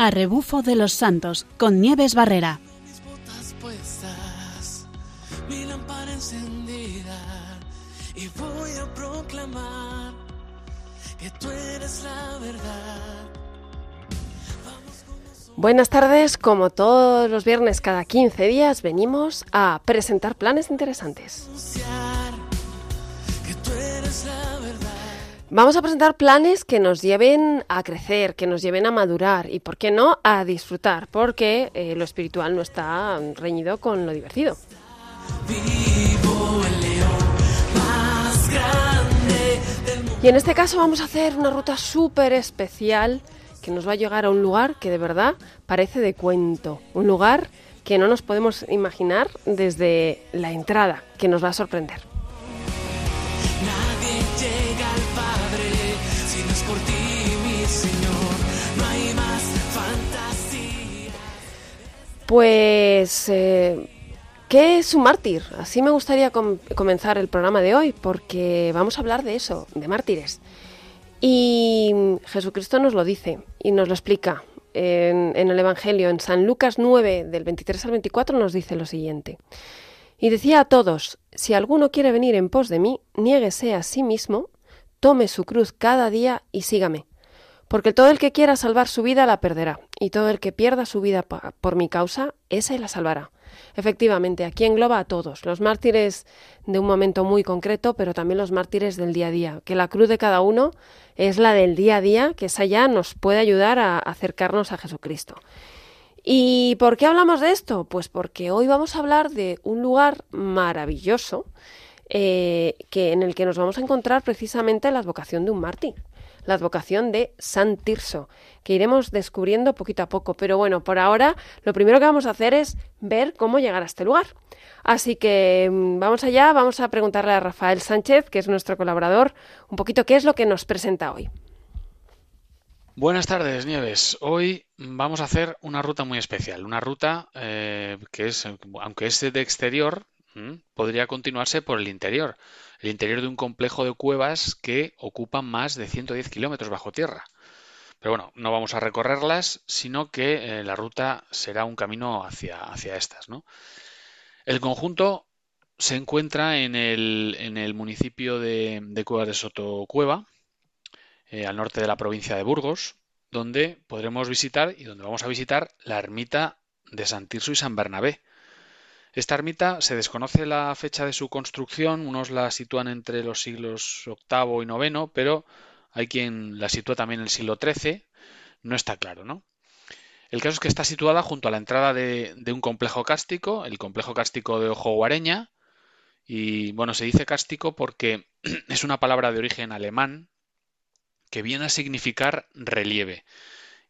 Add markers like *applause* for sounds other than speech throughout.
A rebufo de los santos con Nieves Barrera. mis botas puestas, mi lámpara encendida y voy a proclamar que tú eres la verdad. Buenas tardes, como todos los viernes cada 15 días venimos a presentar planes interesantes. Vamos a presentar planes que nos lleven a crecer, que nos lleven a madurar y, por qué no, a disfrutar, porque eh, lo espiritual no está reñido con lo divertido. Y en este caso vamos a hacer una ruta súper especial que nos va a llegar a un lugar que de verdad parece de cuento, un lugar que no nos podemos imaginar desde la entrada, que nos va a sorprender. Pues, eh, ¿qué es un mártir? Así me gustaría com- comenzar el programa de hoy, porque vamos a hablar de eso, de mártires. Y Jesucristo nos lo dice y nos lo explica. En, en el Evangelio, en San Lucas 9, del 23 al 24, nos dice lo siguiente. Y decía a todos, si alguno quiere venir en pos de mí, niéguese a sí mismo, tome su cruz cada día y sígame. Porque todo el que quiera salvar su vida la perderá, y todo el que pierda su vida por mi causa, ese la salvará. Efectivamente, aquí engloba a todos, los mártires de un momento muy concreto, pero también los mártires del día a día, que la cruz de cada uno es la del día a día, que esa ya nos puede ayudar a acercarnos a Jesucristo. ¿Y por qué hablamos de esto? Pues porque hoy vamos a hablar de un lugar maravilloso eh, que, en el que nos vamos a encontrar precisamente la advocación de un mártir, la advocación de San Tirso, que iremos descubriendo poquito a poco. Pero bueno, por ahora lo primero que vamos a hacer es ver cómo llegar a este lugar. Así que mm, vamos allá, vamos a preguntarle a Rafael Sánchez, que es nuestro colaborador, un poquito qué es lo que nos presenta hoy. Buenas tardes, Nieves. Hoy vamos a hacer una ruta muy especial, una ruta eh, que es, aunque es de exterior, ¿m? podría continuarse por el interior, el interior de un complejo de cuevas que ocupan más de 110 kilómetros bajo tierra. Pero bueno, no vamos a recorrerlas, sino que eh, la ruta será un camino hacia, hacia estas, ¿no? El conjunto se encuentra en el, en el municipio de, Cuevas de Sotocueva, eh, al norte de la provincia de Burgos, donde podremos visitar y donde vamos a visitar la ermita de San Tirso y San Bernabé. Esta ermita se desconoce la fecha de su construcción, unos la sitúan entre los siglos VIII y IX, pero hay quien la sitúa también en el siglo XIII, no está claro, ¿no? El caso es que está situada junto a la entrada de, un complejo cástico, el complejo cástico de Ojo Guareña, y bueno, se dice cástico porque *clears throat* es una palabra de origen alemán que viene a significar relieve.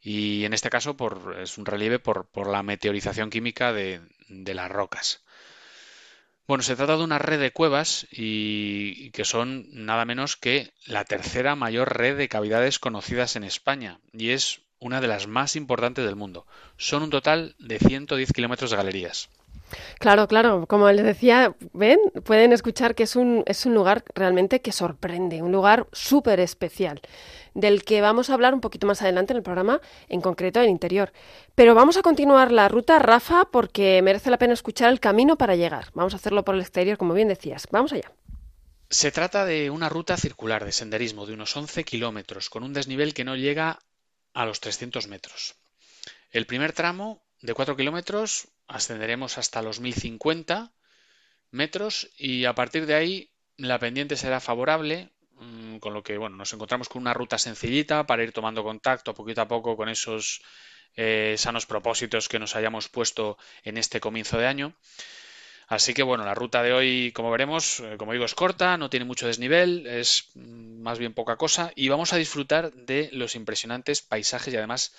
Y en este caso es un relieve por la meteorización química de, de las rocas. Bueno, se trata de una red de cuevas y, que son nada menos que la tercera mayor red de cavidades conocidas en España y es una de las más importantes del mundo. Son un total de 110 kilómetros de galerías. Claro, claro, como les decía, ven, pueden escuchar que es un, es un lugar realmente que sorprende, un lugar súper especial, del que vamos a hablar un poquito más adelante en el programa, en concreto el interior. Pero vamos a continuar la ruta, Rafa, porque merece la pena escuchar el camino para llegar. Vamos a hacerlo por el exterior, como bien decías. Vamos allá. Se trata de una ruta circular de senderismo de unos 11 kilómetros, con un desnivel que no llega a los 300 metros. El primer tramo de 4 kilómetros ascenderemos hasta los 1050 metros y a partir de ahí la pendiente será favorable, mm, con lo que bueno, nos encontramos con una ruta sencillita para ir tomando contacto poquito a poco con esos eh, sanos propósitos que nos hayamos puesto en este comienzo de año. Así que bueno, la ruta de hoy, como veremos, eh, como digo, es corta, no tiene mucho desnivel, es mm, más bien poca cosa y vamos a disfrutar de los impresionantes paisajes y además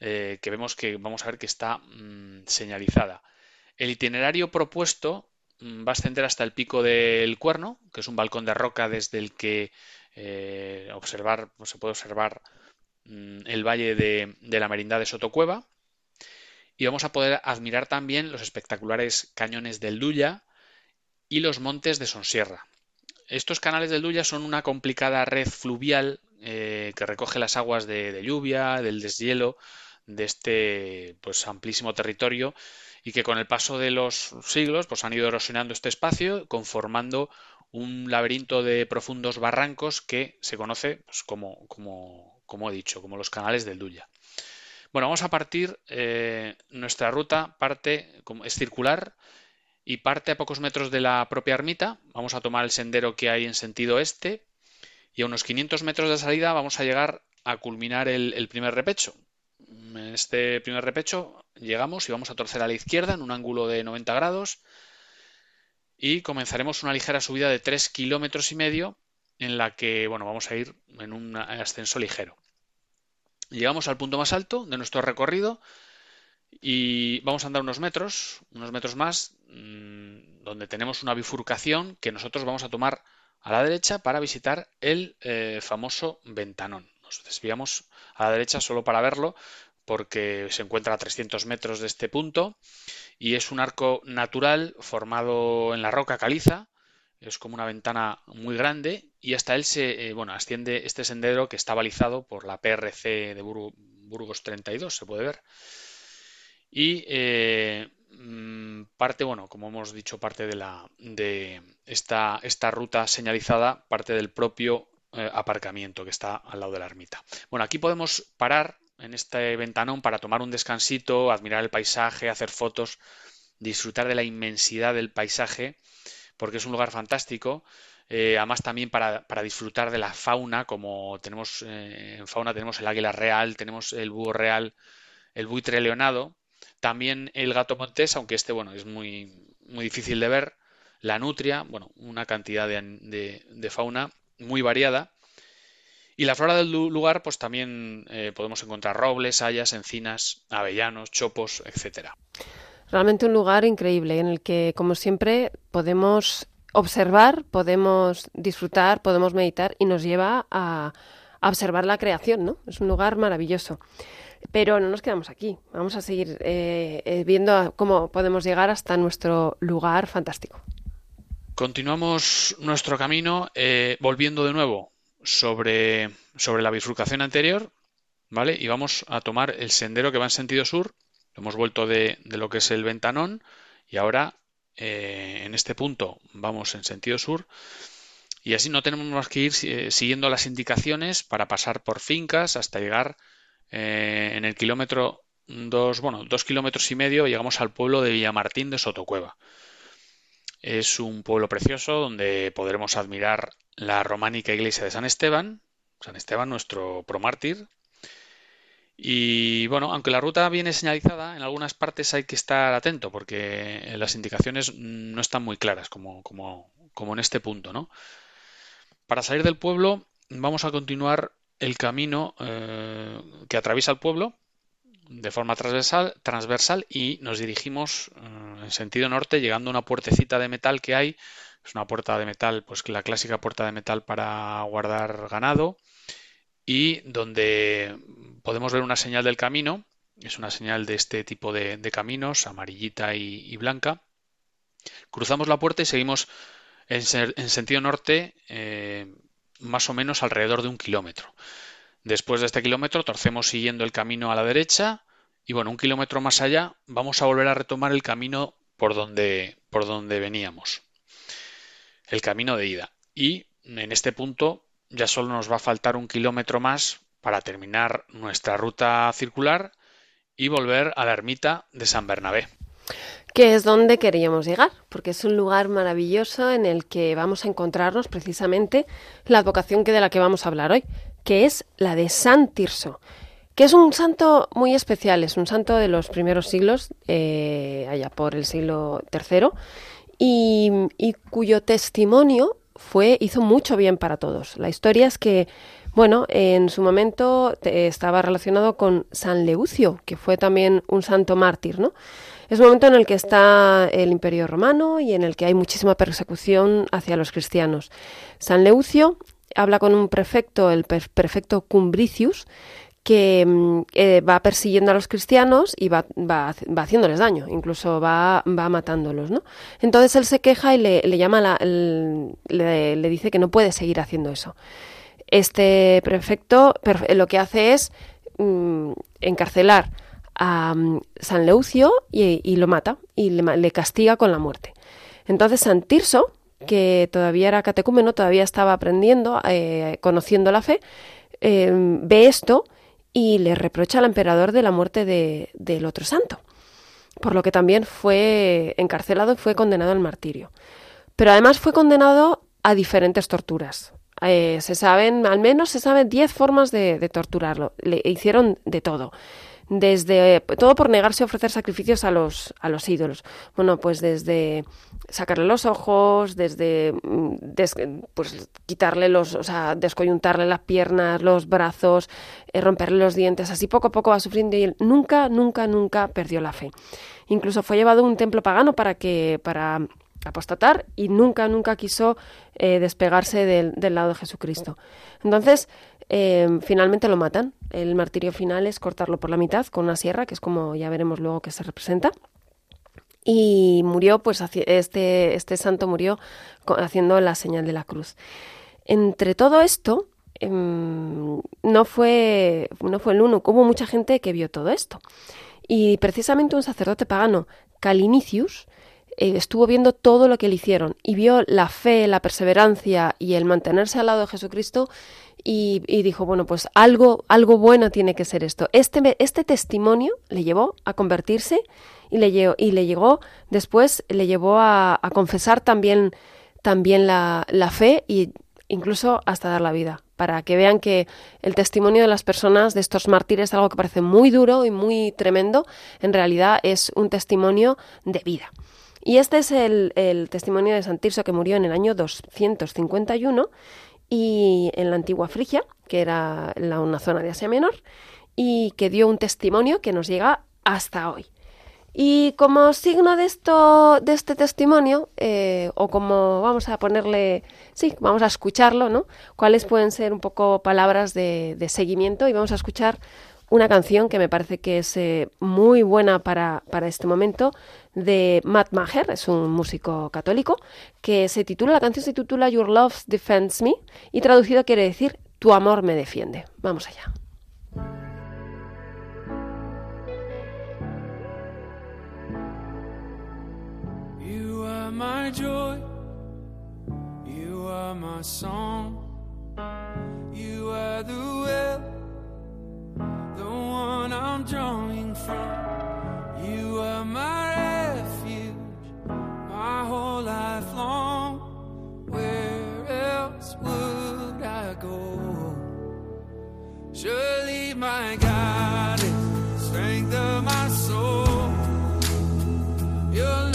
eh, que vemos que vamos a ver que está mm, señalizada. El itinerario propuesto mm, va a ascender hasta el pico del Cuerno, que es un balcón de roca desde el que eh, observar, pues, se puede observar mm, el valle de, la Merindad de Sotocueva. Y vamos a poder admirar también los espectaculares cañones del Duya y los montes de Sonsierra. Estos canales del Duya son una complicada red fluvial eh, que recoge las aguas de, de lluvia, del deshielo de este pues amplísimo territorio y que con el paso de los siglos pues han ido erosionando este espacio conformando un laberinto de profundos barrancos que se conoce pues, como, como, como he dicho, como los canales del Duya. Bueno, vamos a partir, eh, nuestra ruta parte, es circular y parte a pocos metros de la propia ermita. Vamos a tomar el sendero que hay en sentido este y a unos 500 metros de salida vamos a llegar a culminar el, primer repecho. En este primer repecho llegamos y vamos a torcer a la izquierda en un ángulo de 90 grados y comenzaremos una ligera subida de 3 kilómetros y medio en la que bueno, vamos a ir en un ascenso ligero. Llegamos al punto más alto de nuestro recorrido y vamos a andar unos metros, unos metros más, mm, donde tenemos una bifurcación que nosotros vamos a tomar a la derecha para visitar el eh, famoso ventanón. Nos desviamos a la derecha solo para verlo porque se encuentra a 300 metros de este punto y es un arco natural formado en la roca caliza. Es como una ventana muy grande y hasta él se eh, bueno, asciende este sendero que está balizado por la PRC de Burgos 32, se puede ver. Y eh, mm, parte, bueno, como hemos dicho, parte de la de esta, esta ruta señalizada, parte del propio eh, aparcamiento que está al lado de la ermita. Bueno, aquí podemos parar en este ventanón para tomar un descansito, admirar el paisaje, hacer fotos, disfrutar de la inmensidad del paisaje, porque es un lugar fantástico. Eh, además también para, disfrutar de la fauna, como tenemos en fauna tenemos el águila real, tenemos el búho real, el buitre leonado, también el gato montés, aunque este, bueno, es muy, muy difícil de ver. La nutria, bueno, una cantidad de, fauna muy variada. Y la flora del lugar, pues también eh, podemos encontrar robles, hayas, encinas, avellanos, chopos, etcétera. Realmente un lugar increíble en el que, como siempre, podemos observar, podemos disfrutar, podemos meditar y nos lleva a, a observar la creación, ¿no? Es un lugar maravilloso. Pero no nos quedamos aquí. Vamos a seguir eh, eh, viendo cómo podemos llegar hasta nuestro lugar fantástico. Continuamos nuestro camino eh, volviendo de nuevo sobre, sobre la bifurcación anterior, ¿vale? Y vamos a tomar el sendero que va en sentido sur. Hemos vuelto de, lo que es el ventanón y ahora en este punto vamos en sentido sur. Y así no tenemos más que ir siguiendo las indicaciones para pasar por fincas hasta llegar eh, en el kilómetro dos, bueno, dos kilómetros y medio llegamos al pueblo de Villamartín de Sotocueva. Es un pueblo precioso donde podremos admirar la románica iglesia de San Esteban, San Esteban, nuestro promártir. Y bueno, aunque la ruta viene señalizada, en algunas partes hay que estar atento porque las indicaciones no están muy claras, como, como, como en este punto, ¿no? Para salir del pueblo vamos a continuar el camino eh, que atraviesa el pueblo de forma transversal, y nos dirigimos eh, en sentido norte llegando a una puertecita de metal que hay. Es una puerta de metal, pues la clásica puerta de metal para guardar ganado y donde podemos ver una señal del camino. Es una señal de este tipo de, caminos, amarillita y, blanca. Cruzamos la puerta y seguimos en, sentido norte eh, más o menos alrededor de un kilómetro. Después de este kilómetro torcemos siguiendo el camino a la derecha y bueno, un kilómetro más allá vamos a volver a retomar el camino por donde, por donde veníamos. El camino de ida. Y en este punto ya solo nos va a faltar un kilómetro más para terminar nuestra ruta circular y volver a la ermita de San Bernabé que es donde queríamos llegar, porque es un lugar maravilloso en el que vamos a encontrarnos precisamente la advocación que de la que vamos a hablar hoy, que es la de San Tirso, que es un santo muy especial, es un santo de los primeros siglos, eh, allá por el siglo III, y, y cuyo testimonio fue hizo mucho bien para todos. La historia es que bueno, en su momento estaba relacionado con San Leucio, que fue también un santo mártir, ¿no? Es un momento en el que está el Imperio Romano y en el que hay muchísima persecución hacia los cristianos. San Leucio habla con un prefecto, el prefecto Cumbricius, que mm, eh, va persiguiendo a los cristianos y va, va, haciéndoles daño, incluso va, va, matándolos, ¿no? Entonces él se queja y le, le llama la, le, dice que no puede seguir haciendo eso. Este prefecto lo que hace es mm, encarcelar a mm, San Leucio y, y lo mata y le, le castiga con la muerte. Entonces San Tirso, que todavía era catecúmeno, todavía estaba aprendiendo, eh, conociendo la fe, eh, ve esto y le reprocha al emperador de la muerte de- del otro santo, por lo que también fue encarcelado y fue condenado al martirio. Pero además fue condenado a diferentes torturas. Eh, se saben, al menos se saben 10 formas de, de torturarlo. Le hicieron de todo. Desde todo por negarse a ofrecer sacrificios a los, a los ídolos. Bueno, pues desde sacarle los ojos, desde mm, pues quitarle los, o sea, descoyuntarle las piernas, los brazos, eh, romperle los dientes. Así poco a poco va sufriendo y él nunca, nunca, nunca perdió la fe. Incluso fue llevado a un templo pagano para que, para apostatar y nunca, nunca quiso eh, despegarse del, lado de Jesucristo. Entonces, eh, finalmente lo matan. El martirio final es cortarlo por la mitad con una sierra, que es como ya veremos luego que se representa. Y murió, pues este, este santo murió haciendo la señal de la cruz. Entre todo esto, em, no, fue, no fue el único, hubo mucha gente que vio todo esto. Y precisamente un sacerdote pagano, Calinicius, eh, estuvo viendo todo lo que le hicieron y vio la fe, la perseverancia y el mantenerse al lado de Jesucristo y, y dijo, bueno, pues algo, algo bueno tiene que ser esto. Este, este testimonio le llevó a convertirse y le, y le llegó, después le llevó a, confesar también, también la, fe y incluso hasta dar la vida, para que vean que el testimonio de las personas, de estos mártires, algo que parece muy duro y muy tremendo, en realidad es un testimonio de vida. Y este es el, testimonio de San Tirso que murió en el año 251 y en la antigua Frigia, que era una zona de Asia Menor, y que dio un testimonio que nos llega hasta hoy. Y como signo de esto, de este testimonio, eh, o como vamos a ponerle, sí, vamos a escucharlo, ¿no? ¿Cuáles pueden ser un poco palabras de, de seguimiento? Y vamos a escuchar una canción que me parece que es eh, muy buena para, para este momento, de Matt Maher, es un músico católico, que se titula, la canción se titula Your Love Defends Me, y traducido quiere decir Tu amor me defiende. Vamos allá. My joy. You are my song. You are the well, the one I'm drawing from. You are my refuge, my whole life long. Where else would I go? Surely my God is strength of my soul. Your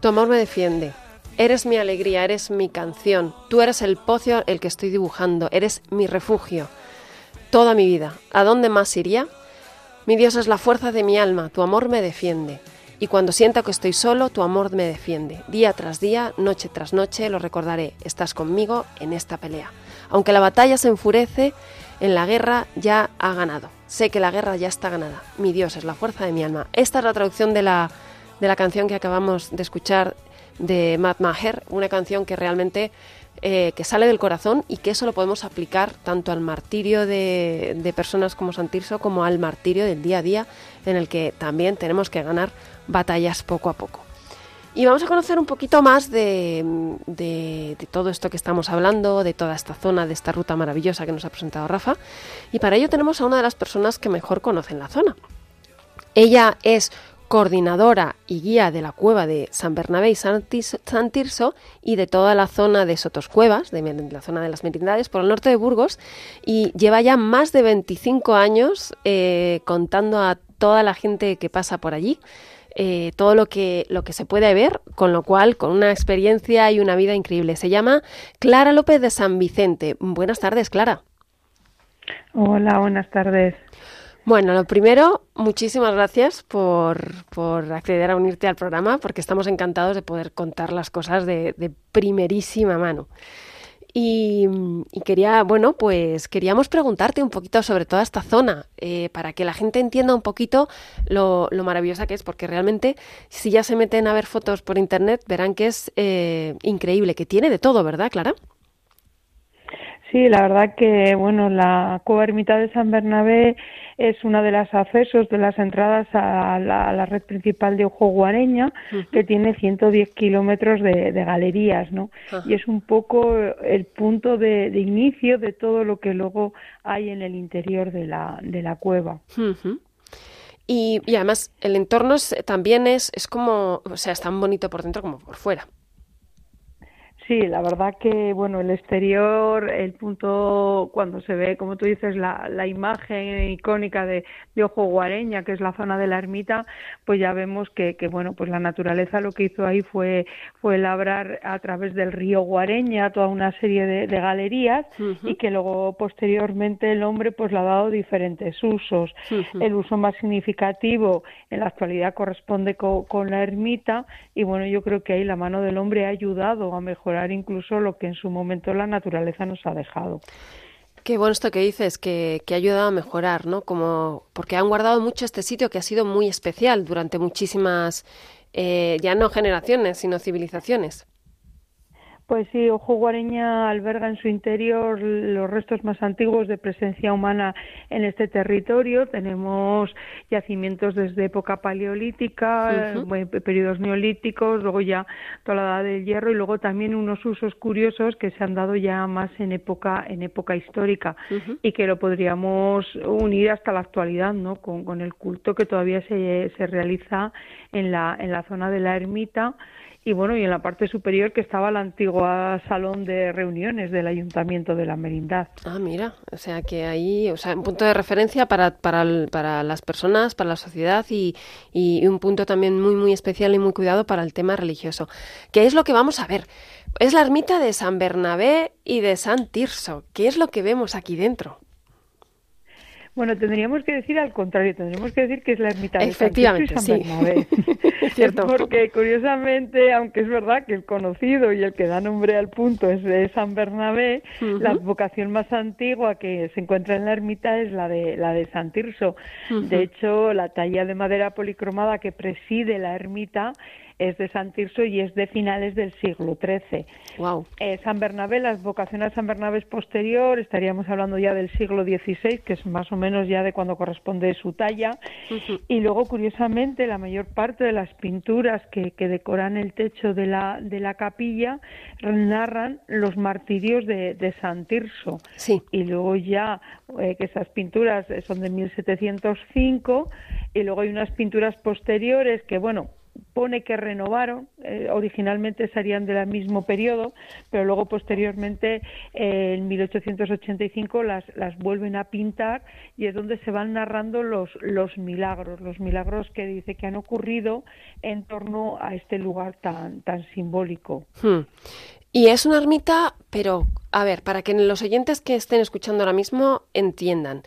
Tu amor me defiende. Eres mi alegría, eres mi canción. Tú eres el pocio el que estoy dibujando, eres mi refugio. Toda mi vida. ¿A dónde más iría? Mi Dios es la fuerza de mi alma, tu amor me defiende. Y cuando sienta que estoy solo, tu amor me defiende. Día tras día, noche tras noche, lo recordaré. Estás conmigo en esta pelea. Aunque la batalla se enfurece, en la guerra ya ha ganado. Sé que la guerra ya está ganada. Mi Dios es la fuerza de mi alma. Esta es la traducción de la, de la canción que acabamos de escuchar de Matt Maher, una canción que realmente eh, que sale del corazón y que eso lo podemos aplicar tanto al martirio de, de personas como San Tirso como al martirio del día a día en el que también tenemos que ganar batallas poco a poco. Y vamos a conocer un poquito más de, de, todo esto que estamos hablando, de toda esta zona, de esta ruta maravillosa que nos ha presentado Rafa. Y para ello tenemos a una de las personas que mejor conocen la zona. Ella es coordinadora y guía de la cueva de San Bernabé y San Tirso y de toda la zona de Sotoscuevas, de la zona de las Merindades, por el norte de Burgos, y lleva ya más de 25 años eh, contando a toda la gente que pasa por allí. Eh, todo lo que, lo que se puede ver, con lo cual, con una experiencia y una vida increíble. Se llama Clara López de San Vicente. Buenas tardes, Clara. Hola, buenas tardes. Bueno, lo primero, muchísimas gracias por, por, acceder a unirte al programa, porque estamos encantados de poder contar las cosas de, de primerísima mano. Y, quería, bueno, pues queríamos preguntarte un poquito sobre toda esta zona, eh, para que la gente entienda un poquito lo, lo, maravillosa que es, porque realmente si ya se meten a ver fotos por internet, verán que es eh, increíble, que tiene de todo, ¿verdad, Clara? Sí, la verdad que, bueno, la cueva ermita de San Bernabé es una de las accesos de las entradas a la, a la red principal de Ojo Guareña, uh -huh. que tiene 110 kilómetros de, de, galerías, ¿no? Uh -huh. Y es un poco el punto de, de, inicio de todo lo que luego hay en el interior de la, de la cueva. Uh -huh. y, y, además el entorno es, también es, es como, o sea, es tan bonito por dentro como por fuera. Sí, la verdad que, bueno, el exterior, el punto, cuando se ve, como tú dices, la, la imagen icónica de, de, Ojo Guareña, que es la zona de la ermita, pues ya vemos que, que, bueno, pues la naturaleza lo que hizo ahí fue, fue labrar a través del río Guareña toda una serie de, de galerías uh -huh. y que luego posteriormente el hombre pues le ha dado diferentes usos. Uh -huh. El uso más significativo en la actualidad corresponde con, con la ermita y bueno, yo creo que ahí la mano del hombre ha ayudado a mejorar incluso lo que en su momento la naturaleza nos ha dejado. Qué bueno esto que dices, que, ha ayudado a mejorar, ¿no? Como, porque han guardado mucho este sitio que ha sido muy especial durante muchísimas, eh, ya no generaciones, sino civilizaciones. Pues sí, Ojo Guareña alberga en su interior los restos más antiguos de presencia humana en este territorio. Tenemos yacimientos desde época paleolítica, uh -huh. periodos neolíticos, luego ya toda la edad del hierro y luego también unos usos curiosos que se han dado ya más en época en época histórica uh -huh. y que lo podríamos unir hasta la actualidad, ¿no? Con, con el culto que todavía se, se realiza en la en la zona de la ermita y bueno, y en la parte superior que estaba la antigua salón de reuniones del Ayuntamiento de la Merindad. Ah, mira, o sea que ahí, o sea, un punto de referencia para, para, para las personas, para la sociedad y, y un punto también muy, muy especial y muy cuidado para el tema religioso. ¿Qué es lo que vamos a ver? Es la ermita de San Bernabé y de San Tirso. ¿Qué es lo que vemos aquí dentro? Bueno, tendríamos que decir al contrario, tendríamos que decir que es la ermita de Efectivamente, San y San Bernabé. Sí. *laughs* Cierto. Porque curiosamente, aunque es verdad que el conocido y el que da nombre al punto es de San Bernabé, uh -huh. la vocación más antigua que se encuentra en la ermita es la de la de San Tirso. Uh -huh. De hecho, la talla de madera policromada que preside la ermita es de San Tirso y es de finales del siglo XIII. Wow. Eh, San Bernabé, la vocación a San Bernabé es posterior, estaríamos hablando ya del siglo XVI, que es más o menos ya de cuando corresponde su talla. Uh -huh. Y luego, curiosamente, la mayor parte de las pinturas que, que decoran el techo de la, de la capilla narran los martirios de, de San Tirso. Sí. Y luego ya eh, que esas pinturas son de 1705 y luego hay unas pinturas posteriores que, bueno, pone que renovaron, eh, originalmente serían del mismo periodo, pero luego posteriormente eh, en 1885 las, las vuelven a pintar y es donde se van narrando los, los milagros, los milagros que dice que han ocurrido en torno a este lugar tan, tan simbólico. Hmm. Y es una ermita, pero a ver, para que los oyentes que estén escuchando ahora mismo entiendan,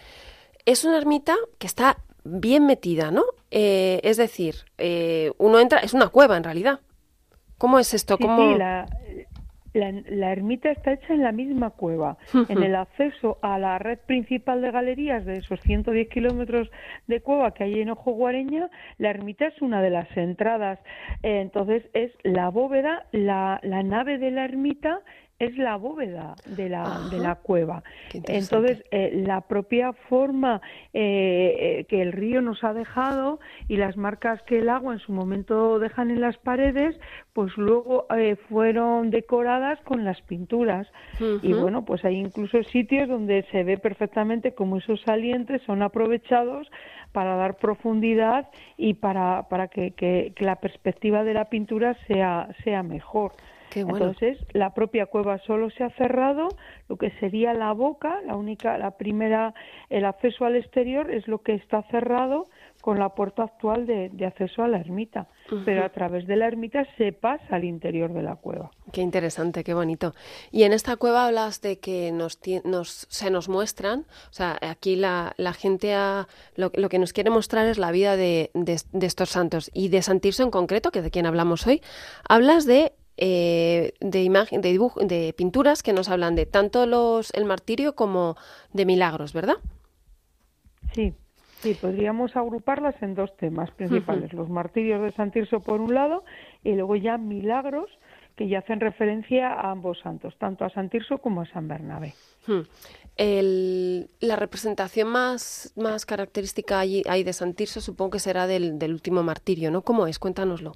es una ermita que está bien metida, ¿no? Eh, es decir, eh, uno entra, es una cueva en realidad. ¿Cómo es esto? Sí, ¿Cómo... sí, la, la, la ermita está hecha en la misma cueva. En el acceso a la red principal de galerías de esos 110 kilómetros de cueva que hay en Ojo Guareña, la ermita es una de las entradas. Eh, entonces es la bóveda, la, la nave de la ermita es la bóveda de la, de la cueva. Entonces, eh, la propia forma eh, eh, que el río nos ha dejado y las marcas que el agua en su momento dejan en las paredes, pues luego eh, fueron decoradas con las pinturas. Y bueno, pues hay incluso sitios donde se ve perfectamente cómo esos salientes son aprovechados para dar profundidad y para, para que, que- que la perspectiva de la pintura sea, sea mejor. Qué bueno. Entonces, la propia cueva solo se ha cerrado, lo que sería la boca, la única, la primera, el acceso al exterior es lo que está cerrado con la puerta actual de, de acceso a la ermita. Pero a través de la ermita se pasa al interior de la cueva. Qué interesante, qué bonito. Y en esta cueva hablas de que nos, nos- se nos muestran, o sea, aquí la, la gente ha- lo, lo que nos quiere mostrar es la vida de, de- de estos santos. Y de San Tirso en concreto, que es de quien hablamos hoy, hablas de, eh, de, imagen, de, dibuj- de pinturas que nos hablan de tanto los, el martirio como de milagros, ¿verdad? Sí, sí, podríamos agruparlas en dos temas principales, los martirios de San Tirso por un lado y luego ya milagros que ya hacen referencia a ambos santos, tanto a San Tirso como a San Bernabé. El- la representación más, más característica allí, ahí de San Tirso supongo que será del, del último martirio, ¿no? ¿Cómo es? Cuéntanoslo.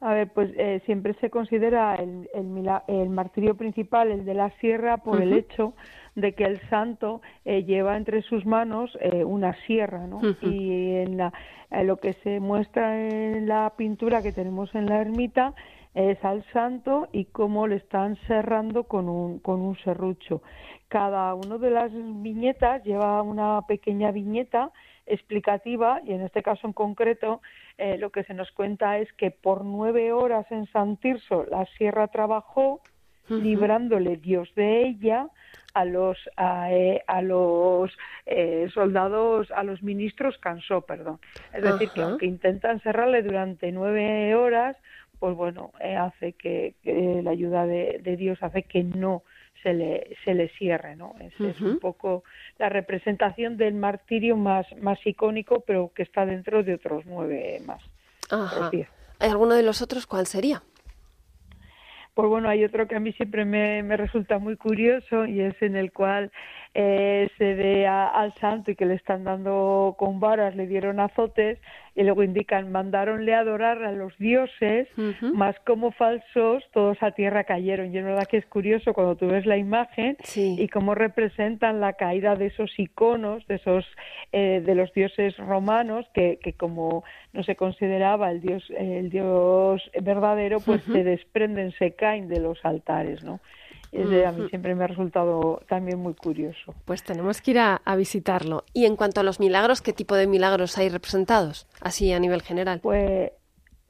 A ver, pues eh, siempre se considera el, el, el martirio principal, el de la sierra, por el hecho de que el santo eh, lleva entre sus manos eh, una sierra, ¿no? Y en la, eh, lo que se muestra en la pintura que tenemos en la ermita es al santo y cómo le están serrando con un, con un serrucho. Cada una de las viñetas lleva una pequeña viñeta explicativa y en este caso en concreto eh, lo que se nos cuenta es que por nueve horas en San Tirso la sierra trabajó librándole Dios de ella a los a, eh, a los eh, soldados a los ministros cansó perdón. Es decir que aunque intentan cerrarle durante nueve horas pues bueno eh, hace que, que la ayuda de, de Dios hace que no se le se le cierre no es, es un poco la representación del martirio más más icónico pero que está dentro de otros nueve más Ajá. ¿Alguno de los otros cuál sería? Pues bueno, hay otro que a mí siempre me, me resulta muy curioso y es en el cual eh, se ve a- al santo y que le están dando con varas, le dieron azotes y luego indican, mandaronle a adorar a los dioses, más como falsos todos a tierra cayeron. Y es verdad que es curioso cuando tú ves la imagen Sí. y cómo representan la caída de esos iconos, de esos eh, de los dioses romanos que, que como no se consideraba el dios el dios verdadero, pues se desprenden, se caen de los altares, ¿no? Es de- a mí siempre me ha resultado también muy curioso. Pues tenemos que ir a, a visitarlo. Y en cuanto a los milagros, ¿qué tipo de milagros hay representados? Así a nivel general. Pues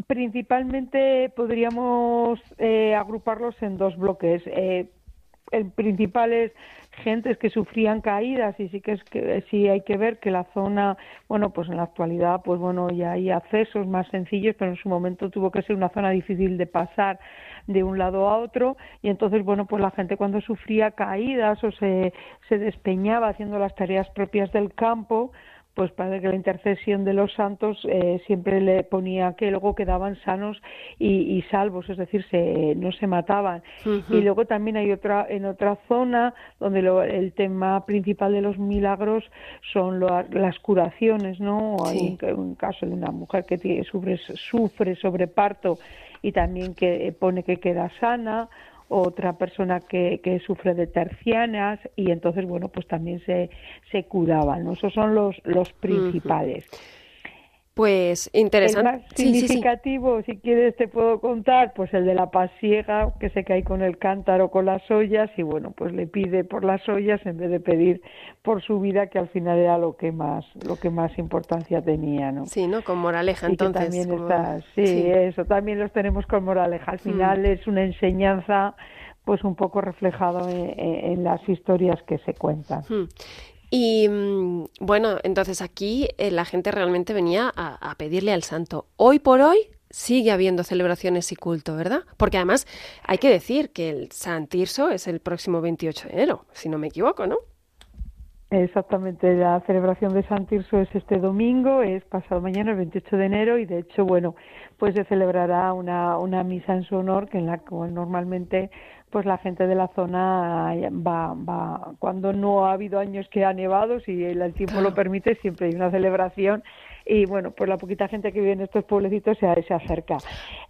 principalmente podríamos eh, agruparlos en dos bloques. Eh, el principal es gentes que sufrían caídas y sí que es que sí hay que ver que la zona, bueno, pues en la actualidad, pues bueno, ya hay accesos más sencillos, pero en su momento tuvo que ser una zona difícil de pasar de un lado a otro. Y entonces, bueno, pues la gente cuando sufría caídas o se, se despeñaba haciendo las tareas propias del campo, pues parece que la intercesión de los santos eh, siempre le ponía que luego quedaban sanos y, y salvos, es decir, se, no se mataban. Y luego también hay otra en otra zona donde lo- el tema principal de los milagros son lo- las curaciones, ¿no? Hay un, un caso de una mujer que tiene- sufre, sufre sobreparto y también que eh, pone que queda sana otra persona que, que sufre de tercianas y entonces bueno pues también se, se curaban ¿no? esos son los los principales Pues El interesante. más Sí, sí, sí. significativo, si quieres, te puedo contar, pues el de la pasiega, que se cae con el cántaro, con las ollas, y bueno, pues le pide por las ollas en vez de pedir por su vida, que al final era lo que más, lo que más importancia tenía, ¿no? Sí, ¿no? Con moraleja, que entonces. también como- está, sí, eso también los tenemos con moraleja. Al Mm. final es una enseñanza, pues un poco reflejado en, en- en las historias que se cuentan. Y mm, bueno, entonces aquí eh, la gente realmente venía a, a pedirle al santo. Hoy por hoy sigue habiendo celebraciones y culto, ¿verdad? Porque además hay que decir que el San Tirso es el próximo 28 de enero, si no me equivoco, ¿no? Exactamente, la celebración de San Tirso es este domingo, es pasado mañana, el 28 de enero, y de hecho, bueno, pues se celebrará una, una misa en su honor, que en la que normalmente pues la gente de la zona va, va, cuando no ha habido años que ha nevado, si el, el tiempo lo permite, siempre hay una celebración y bueno, pues la poquita gente que vive en estos pueblecitos se, se acerca.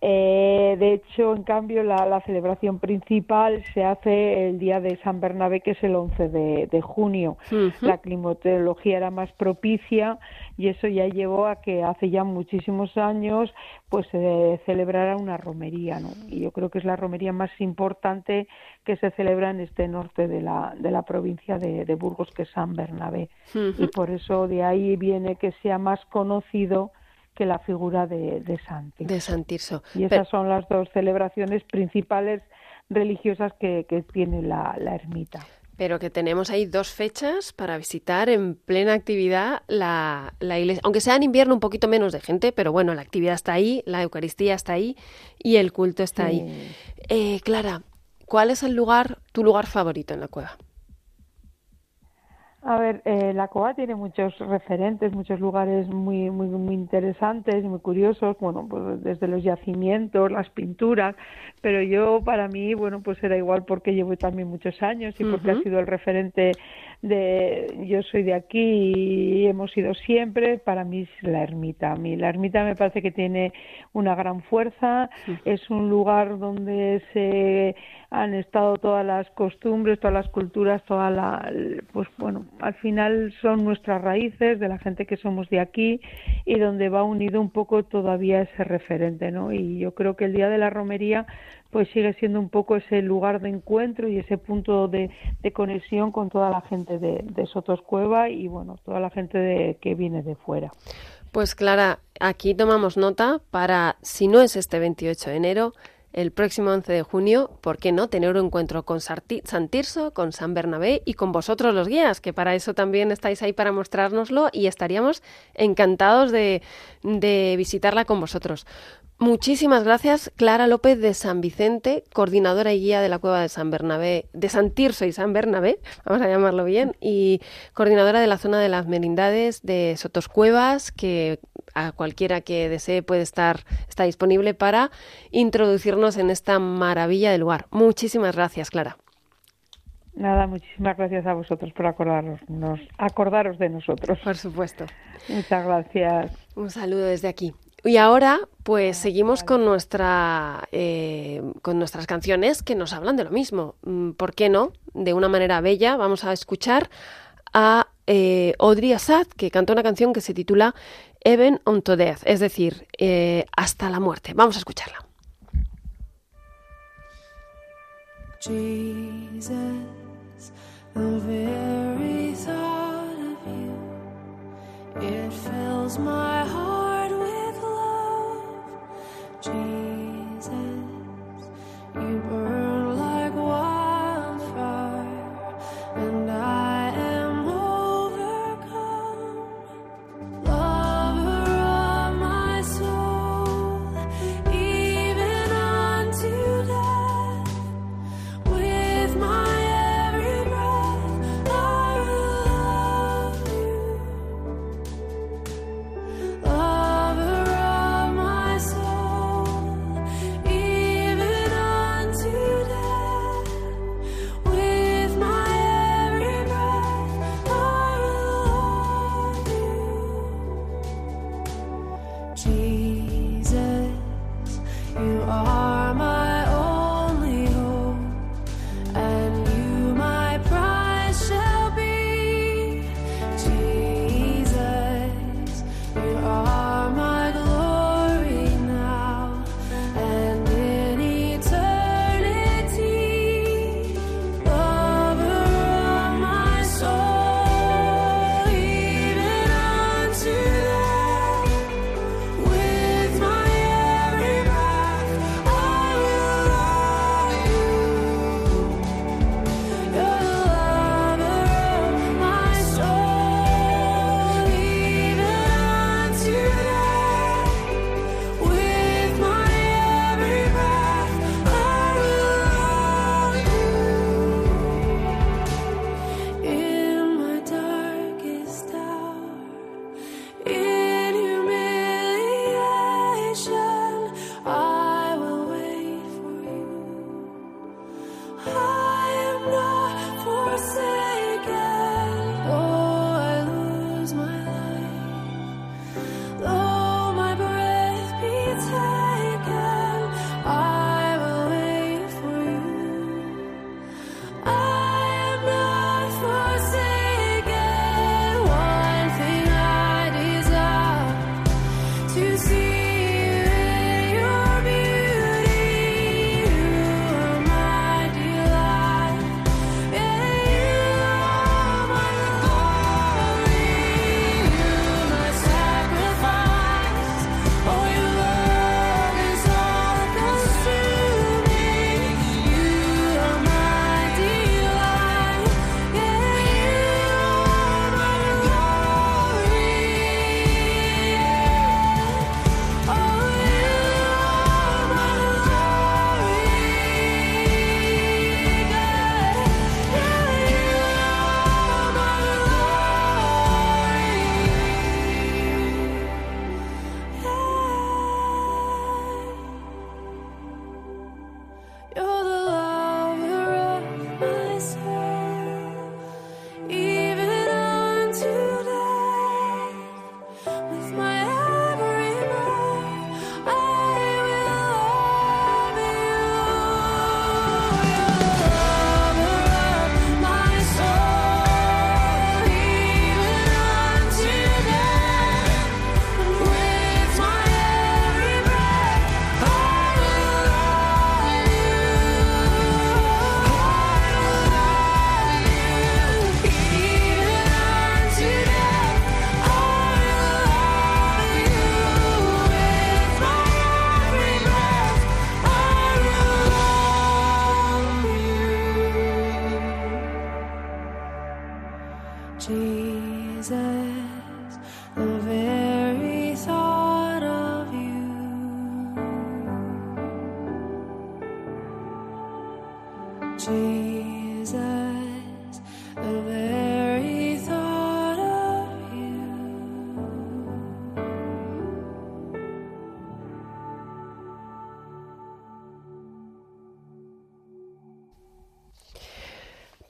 Eh, de hecho, en cambio, la, la celebración principal se hace el día de San Bernabé, que es el 11 de, de junio. La climatología era más propicia y eso ya llevó a que hace ya muchísimos años pues se celebrara una romería, ¿no? Y yo creo que es la romería más importante que se celebra en este norte de la, de la provincia de, de Burgos, que es San Bernabé. Y por eso de ahí viene que sea más conocido que la figura de, de San Tirso. De San Tirso. Y Pero- esas son las dos celebraciones principales religiosas que, que tiene la, la ermita. Pero que tenemos ahí dos fechas para visitar en plena actividad la, la iglesia. Aunque sea en invierno un poquito menos de gente, pero bueno, la actividad está ahí, la Eucaristía está ahí y el culto está ahí. Eh, Clara, ¿cuál es el lugar, tu lugar favorito en la cueva? A ver, eh, la cova tiene muchos referentes, muchos lugares muy, muy, muy interesantes y muy curiosos, bueno, pues desde los yacimientos, las pinturas, pero yo para mí, bueno, pues era igual porque llevo también muchos años y porque ha sido el referente de, yo soy de aquí y hemos ido siempre, para mí es la ermita. A mí la ermita me parece que tiene una gran fuerza, es un lugar donde se han estado todas las costumbres, todas las culturas, toda la, pues bueno, al final son nuestras raíces de la gente que somos de aquí y donde va unido un poco todavía ese referente, ¿no? Y yo creo que el día de la romería pues sigue siendo un poco ese lugar de encuentro y ese punto de, conexión con toda la gente de, de Sotoscueva y bueno, toda la gente de, que viene de fuera. Pues Clara, aquí tomamos nota para, si no es este 28 de enero, el próximo 11 de junio, ¿por qué no tener un encuentro con Sarti- San Tirso, con San Bernabé y con vosotros los guías, que para eso también estáis ahí para mostrárnoslo y estaríamos encantados de, de visitarla con vosotros. Muchísimas gracias, Clara López de San Vicente, coordinadora y guía de la cueva de San Bernabé, de San Tirso y San Bernabé, *laughs* vamos a llamarlo bien, y coordinadora de la zona de las merindades de Sotoscuevas, que a cualquiera que desee puede estar, está disponible para introducirnos en esta maravilla del lugar. Muchísimas gracias, Clara. Nada, muchísimas gracias a vosotros por acordaros, nos, acordaros de nosotros. Por supuesto. Muchas gracias. Un saludo desde aquí. Y ahora, pues seguimos con nuestra eh, con nuestras canciones que nos hablan de lo mismo. Mm, ¿Por qué no? De una manera bella vamos a escuchar a eh, Audrey Assad, que canta una canción que se titula Even unto Death, es decir, eh, hasta la muerte. Vamos a escucharla. Jesus, the very thought of you, it fills my heart with love. Jesus, Jesus,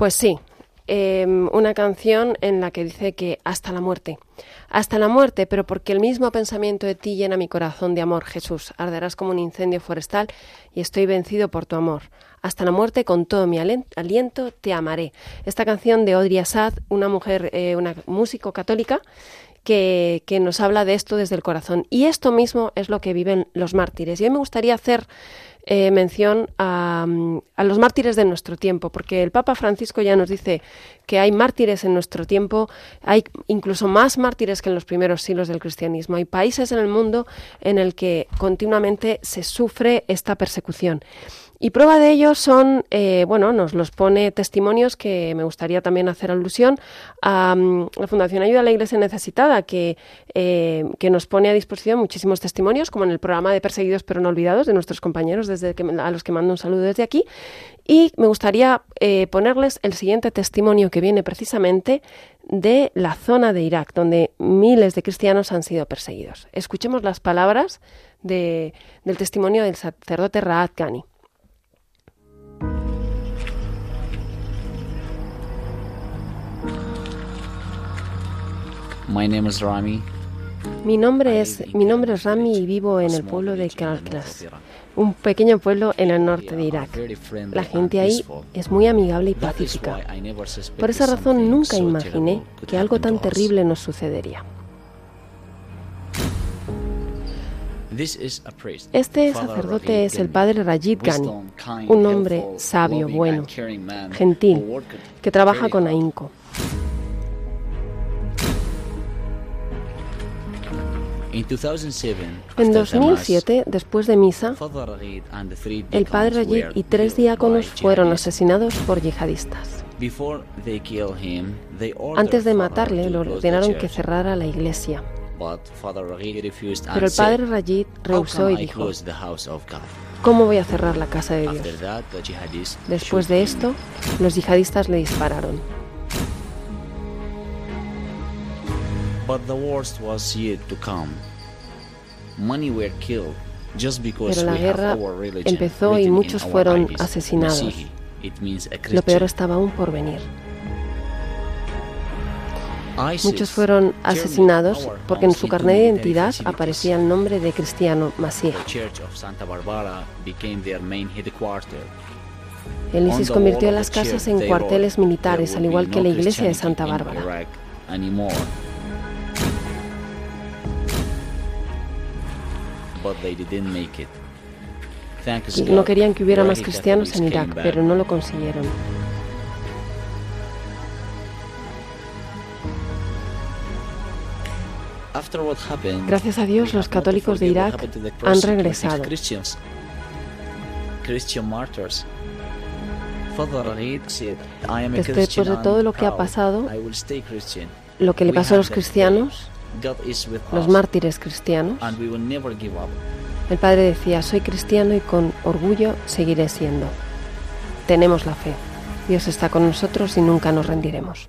Pues sí, eh, una canción en la que dice que hasta la muerte, hasta la muerte, pero porque el mismo pensamiento de ti llena mi corazón de amor, Jesús, arderás como un incendio forestal y estoy vencido por tu amor. Hasta la muerte, con todo mi aliento, te amaré. Esta canción de Audrey Assad, una mujer, eh, una músico católica, que, nos habla de esto desde el corazón. Y esto mismo es lo que viven los mártires. Y hoy me gustaría hacer eh, mención a, a los mártires de nuestro tiempo, porque el Papa Francisco ya nos dice que hay mártires en nuestro tiempo, hay incluso más mártires que en los primeros siglos del cristianismo. Hay países en el mundo en el que continuamente se sufre esta persecución. Y prueba de ello son, eh, bueno, nos los pone testimonios que me gustaría también hacer alusión a mm, la Fundación Ayuda a la Iglesia Necesitada, que, eh, que nos pone a disposición muchísimos testimonios, como en el programa de Perseguidos pero no olvidados de nuestros compañeros, desde que, a los que mando un saludo desde aquí. Y me gustaría eh, ponerles el siguiente testimonio que viene precisamente de la zona de Irak, donde miles de cristianos han sido perseguidos. Escuchemos las palabras de- del testimonio del sacerdote Raad Ghani. My name is Rami. Mi nombre es, mi nombre es Rami y vivo en el pueblo de Karklas, un pequeño pueblo en el norte de Irak. La gente ahí es muy amigable y pacífica. Por esa razón nunca imaginé que algo tan terrible nos sucedería. Este sacerdote es el padre Rajid Ghani, un hombre sabio, bueno, gentil, que trabaja con ahínco. En 2007, después de misa, el padre Rajid y tres diáconos fueron asesinados por yihadistas. Antes de matarle, le ordenaron que cerrara la iglesia. Pero el padre Rajid rehusó y dijo, ¿cómo voy a cerrar la casa de Dios? Después de esto, los yihadistas le dispararon. But the worst was yet to come. Many were killed just because Pero la guerra empezó y muchos fueron asesinados. Lo peor estaba aún por venir. Muchos fueron asesinados porque en su carnet de identidad aparecía el nombre de cristiano headquarter. El ISIS convirtió las casas en cuarteles militares, "There al igual que la iglesia de Santa Bárbara. No querían que hubiera más cristianos en Irak, pero no lo consiguieron. Gracias a Dios, los católicos de Irak han regresado. Christians, Christian martyrs. Father Rashid said, "I am a Después de todo lo que ha pasado. Lo que le pasó a los cristianos, los mártires cristianos, el padre decía, soy cristiano y con orgullo seguiré siendo. Tenemos la fe. Dios está con nosotros y nunca nos rendiremos.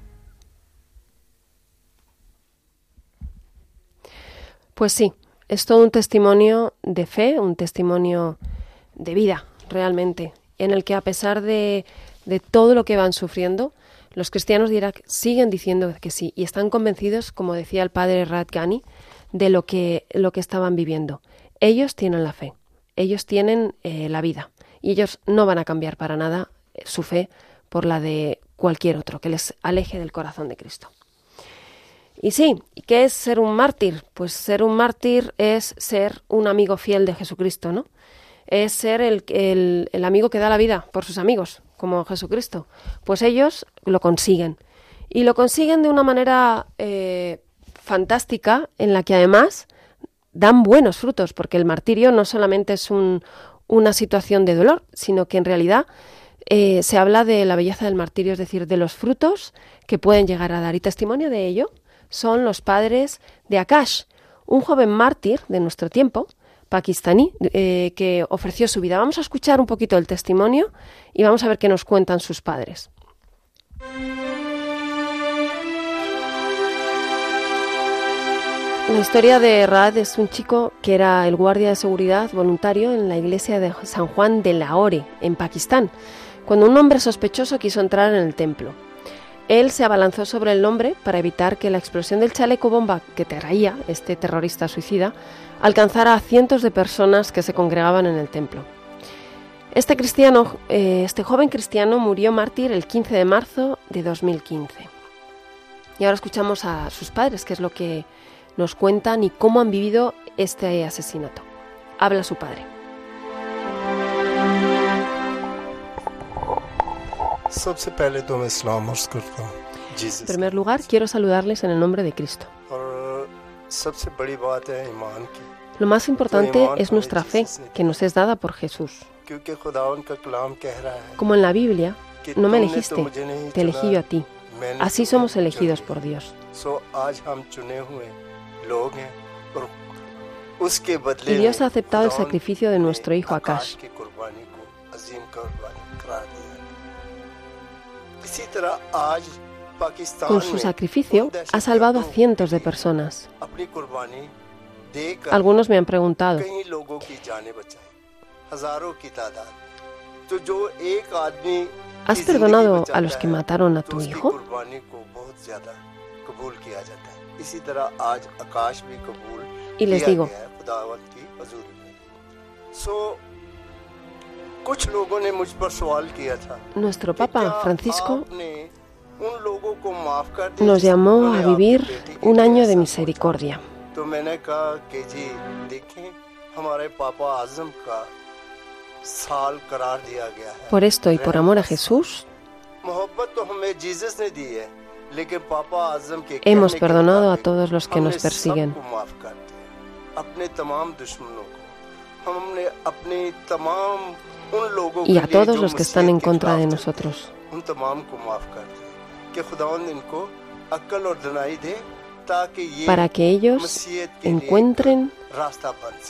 Pues sí, es todo un testimonio de fe, un testimonio de vida, realmente, en el que a pesar de, de todo lo que van sufriendo, los cristianos de Irak siguen diciendo que sí y están convencidos, como decía el padre Rad Ghani, de lo que, lo que estaban viviendo. Ellos tienen la fe, ellos tienen eh, la vida y ellos no van a cambiar para nada eh, su fe por la de cualquier otro que les aleje del corazón de Cristo. Y sí, ¿y ¿qué es ser un mártir? Pues ser un mártir es ser un amigo fiel de Jesucristo, ¿no? Es ser el- el amigo que da la vida por sus amigos, como Jesucristo. Pues ellos lo consiguen. Y lo consiguen de una manera eh, fantástica, en la que además dan buenos frutos, porque el martirio no solamente es un- una situación de dolor, sino que en realidad eh, se habla de la belleza del martirio, es decir, de los frutos que pueden llegar a dar. Y testimonio de ello son los padres de Akash, un joven mártir de nuestro tiempo, pakistaní eh, que ofreció su vida. Vamos a escuchar un poquito el testimonio y vamos a ver qué nos cuentan sus padres. La historia de Raad es un chico que era el guardia de seguridad voluntario en la iglesia de San Juan de Lahore, en Pakistán, cuando un hombre sospechoso quiso entrar en el templo. Él se abalanzó sobre el hombre para evitar que la explosión del chaleco bomba que traía este terrorista suicida alcanzara a cientos de personas que se congregaban en el templo. Este, cristiano, eh, este joven cristiano murió mártir el 15 de marzo de 2015. Y ahora escuchamos a sus padres, qué es lo que nos cuentan y cómo han vivido este asesinato. Habla su padre. En primer lugar, quiero saludarles en el nombre de Cristo. Lo más importante es nuestra fe, que nos es dada por Jesús. Como en la Biblia, no me elegiste, te elegí yo a ti. Así somos elegidos por Dios. Y Dios ha aceptado el sacrificio de nuestro hijo Akash. Con su sacrificio ha salvado a cientos de personas. Algunos me han preguntado, ¿has perdonado a los que mataron a tu hijo? Y les digo, nuestro Papa Francisco nos llamó a vivir un año de misericordia. तो मैंने कहा कि जी देखें हमारे पापा आजम का साल करार दिया गया है Por esto y por amor a Jesús, मोहब्बत तो हमें जीसस ने दी है लेकिन पापा आजम के hemos कहने के perdonado a मुताबिक todos los que हमने nos persiguen. सबको माफ कर दिया अपने तमाम दुश्मनों को हमने अपने तमाम उन लोगों y के a लिए todos जो los que están en मुसीबत के contra de खिलाफ थे, nosotros. उन तमाम को माफ कर दिया कि खुदावंद इनको अक्ल और दनाई दे ताकि ये para que ellos encuentren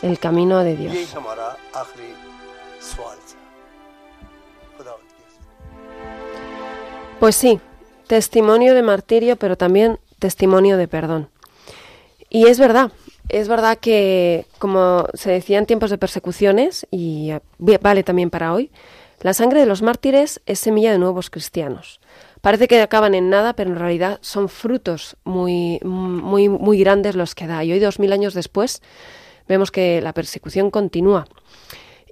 el camino de Dios. Pues sí, testimonio de martirio, pero también testimonio de perdón. Y es verdad, es verdad que, como se decía en tiempos de persecuciones, y vale también para hoy, la sangre de los mártires es semilla de nuevos cristianos. Parece que acaban en nada, pero en realidad son frutos muy, muy, muy grandes los que da. Y hoy, dos mil años después, vemos que la persecución continúa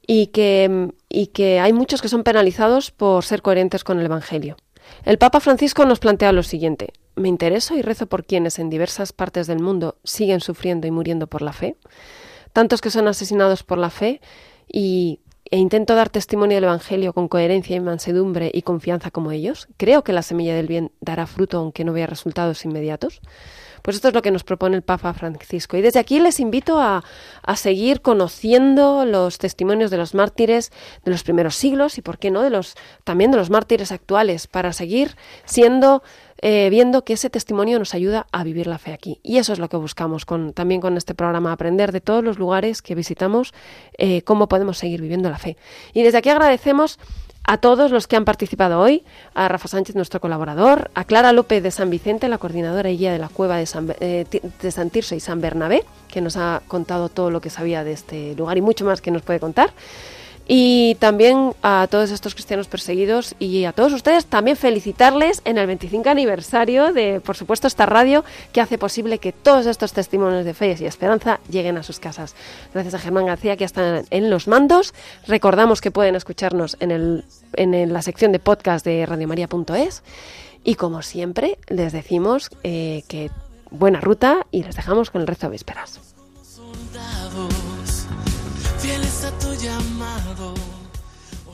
y que, y que hay muchos que son penalizados por ser coherentes con el Evangelio. El Papa Francisco nos plantea lo siguiente. Me intereso y rezo por quienes en diversas partes del mundo siguen sufriendo y muriendo por la fe, tantos que son asesinados por la fe y, e intento dar testimonio del Evangelio con coherencia y mansedumbre y confianza como ellos. Creo que la semilla del bien dará fruto aunque no vea resultados inmediatos. Pues esto es lo que nos propone el Papa Francisco. Y desde aquí les invito a, a, seguir conociendo los testimonios de los mártires de los primeros siglos y, por qué no, de los, también de los mártires actuales, para seguir siendo, eh, viendo que ese testimonio nos ayuda a vivir la fe aquí. Y eso es lo que buscamos con, también con este programa, aprender de todos los lugares que visitamos eh, cómo podemos seguir viviendo la fe. Y desde aquí agradecemos a todos los que han participado hoy, a Rafa Sánchez, nuestro colaborador, a Clara López de San Vicente, la coordinadora y guía de la cueva de San, eh, de Tirso y San Bernabé, que nos ha contado todo lo que sabía de este lugar y mucho más que nos puede contar. Y también a todos estos cristianos perseguidos y a todos ustedes también felicitarles en el 25 aniversario de, por supuesto, esta radio que hace posible que todos estos testimonios de fe y esperanza lleguen a sus casas. Gracias a Germán García que está en los mandos. Recordamos que pueden escucharnos en, el, en la sección de podcast de radiomaria.es. Y como siempre, les decimos eh, que buena ruta y les dejamos con el resto de vísperas. Soldados, fieles a tu llamado